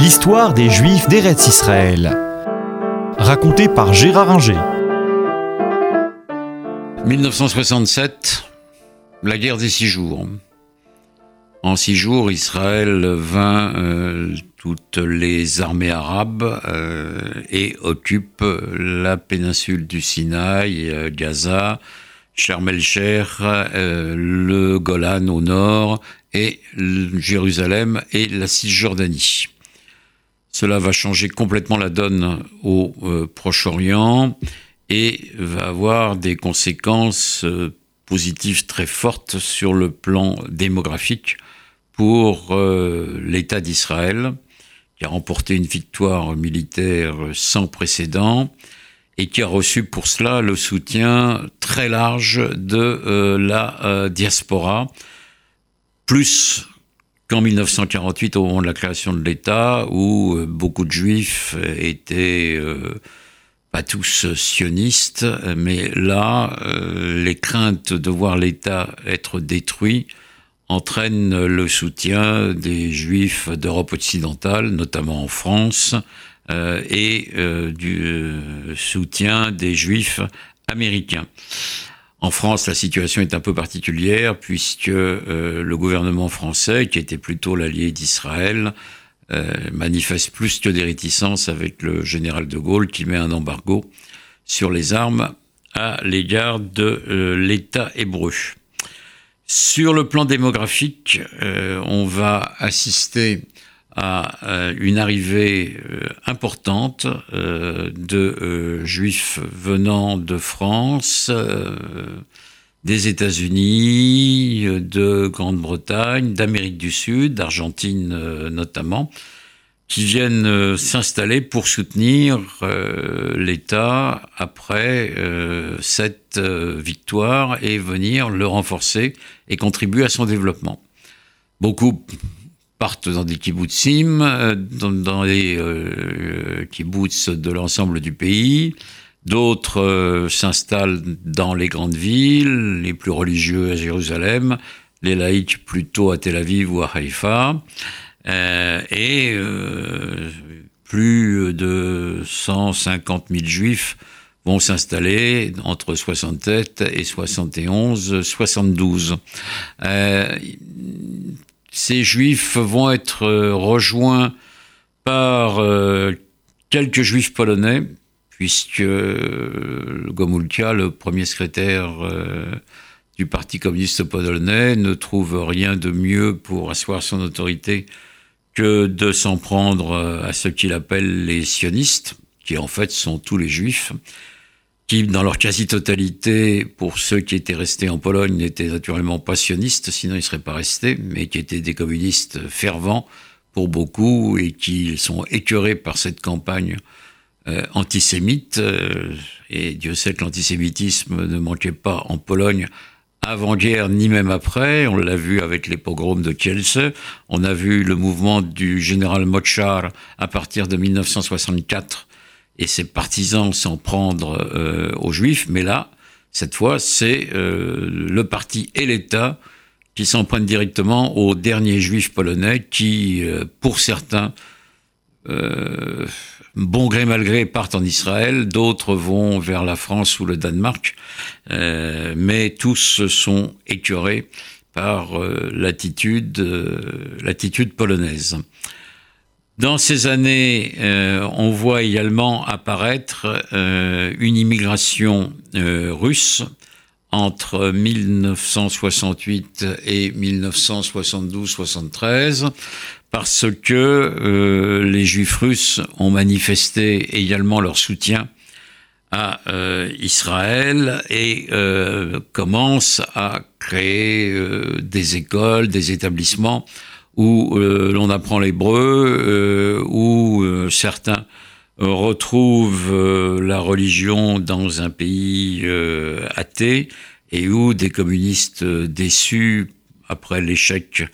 L'histoire des Juifs d'Eretz Israël. Racontée par Gérard Inger. 1967, la guerre des six jours. En six jours, Israël vainc euh, toutes les armées arabes euh, et occupe la péninsule du Sinaï, euh, Gaza, Sharm el-Sheikh, le Golan au nord et Jérusalem et la Cisjordanie. Cela va changer complètement la donne au Proche-Orient et va avoir des conséquences positives très fortes sur le plan démographique pour euh, l'État d'Israël, qui a remporté une victoire militaire sans précédent et qui a reçu pour cela le soutien très large de euh, la euh, diaspora, plus qu'en 1948 au moment de la création de l'État, où beaucoup de juifs étaient pas tous sionistes, mais là, les craintes de voir l'État être détruit entraîne le soutien des juifs d'Europe occidentale, notamment en France, euh, et euh, du euh, soutien des juifs américains. En France, la situation est un peu particulière puisque le gouvernement français, qui était plutôt l'allié d'Israël, manifeste plus que des réticences avec le général de Gaulle qui met un embargo sur les armes à l'égard de l'État hébreu. Sur le plan démographique, euh, on va assister à euh, une arrivée euh, importante de juifs venant de France, des États-Unis, de Grande-Bretagne, d'Amérique du Sud, d'Argentine notamment, qui viennent euh, s'installer pour soutenir euh, l'État après euh, cette victoire et venir le renforcer et contribuer à son développement. Beaucoup partent dans des kibbutzim, dans, dans les kibbutz de l'ensemble du pays. D'autres s'installent dans les grandes villes, les plus religieux à Jérusalem, les laïcs plutôt à Tel Aviv ou à Haïfa. Euh, et euh, plus de 150 000 juifs vont s'installer entre 67 et 71, 72. Euh, ces juifs vont être rejoints par quelques juifs polonais, puisque le Gomulka, le premier secrétaire du Parti communiste polonais, ne trouve rien de mieux pour asseoir son autorité que de s'en prendre euh, à ce qu'il appelle les sionistes, qui en fait sont tous les juifs, qui dans leur quasi-totalité, pour ceux qui étaient restés en Pologne, n'étaient naturellement pas sionistes, sinon ils ne seraient pas restés, mais qui étaient des communistes fervents pour beaucoup et qui sont écœurés par cette campagne euh, antisémite. Euh, et Dieu sait que l'antisémitisme ne manquait pas en Pologne avant-guerre ni même après. On l'a vu avec les pogroms de Kielce. On a vu le mouvement du général Mochar à partir de 1964 et ses partisans s'en prendre euh, aux juifs. Mais là, cette fois, c'est euh, le parti et l'État qui s'en prennent directement aux derniers juifs polonais qui, euh, pour certains, bon gré mal gré partent en Israël, d'autres vont vers la France ou le Danemark, mais tous sont écœurés par l'attitude polonaise. Dans ces années, on voit également apparaître une immigration russe entre 1968 et 1972-73 parce que euh, les juifs russes ont manifesté également leur soutien à euh, Israël et euh, commencent à créer des écoles, des établissements où l'on apprend l'hébreu, où certains retrouvent la religion dans un pays athée et où des communistes déçus après l'échec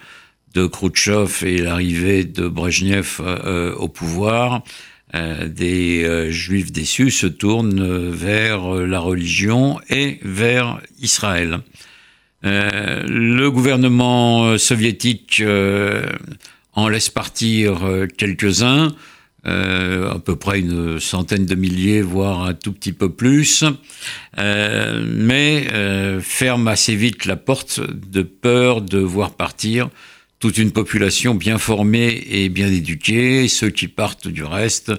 de Khrouchtchev et l'arrivée de Brezhnev euh, au pouvoir, euh, des euh, juifs déçus se tournent vers la religion et vers Israël. Le gouvernement soviétique en laisse partir quelques-uns, à peu près une centaine de milliers, voire un tout petit peu plus, mais ferme assez vite la porte de peur de voir partir toute une population bien formée et bien éduquée. Ceux qui partent du reste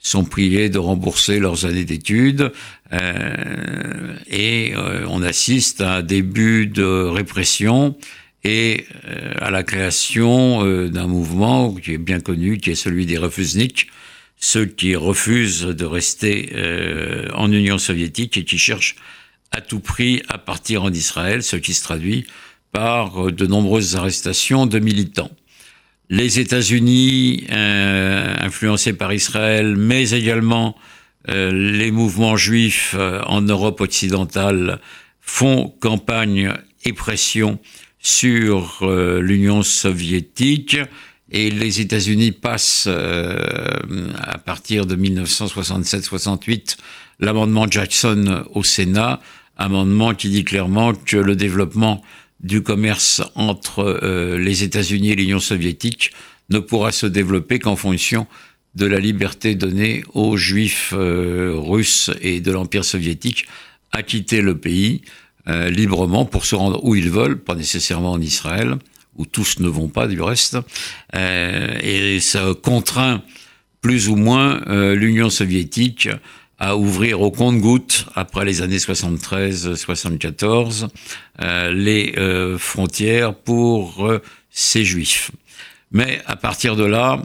sont priés de rembourser leurs années d'études euh, et euh, on assiste à un début de répression et euh, à la création d'un mouvement qui est bien connu, qui est celui des refusniks, ceux qui refusent de rester en Union soviétique et qui cherchent à tout prix à partir en Israël, ce qui se traduit par de nombreuses arrestations de militants. Les États-Unis, euh, influencés par Israël, mais également euh, les mouvements juifs euh, en Europe occidentale, font campagne et pression sur l'Union soviétique. Et les États-Unis passent à partir de 1967-68 l'amendement Jackson au Sénat, amendement qui dit clairement que le développement du commerce entre euh, les États-Unis et l'Union soviétique ne pourra se développer qu'en fonction de la liberté donnée aux juifs euh, russes et de l'Empire soviétique à quitter le pays euh, librement pour se rendre où ils veulent, pas nécessairement en Israël, où tous ne vont pas du reste. et ça contraint plus ou moins l'Union soviétique à ouvrir au compte-gouttes, après les années 73-74, euh, les euh, frontières pour euh, ces juifs. Mais à partir de là,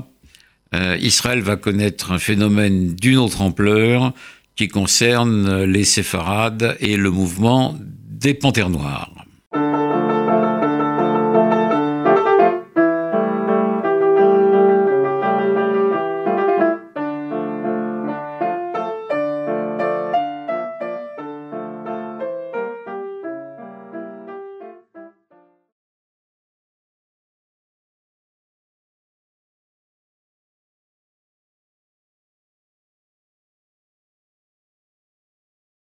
Israël va connaître un phénomène d'une autre ampleur qui concerne les séfarades et le mouvement des panthères noires.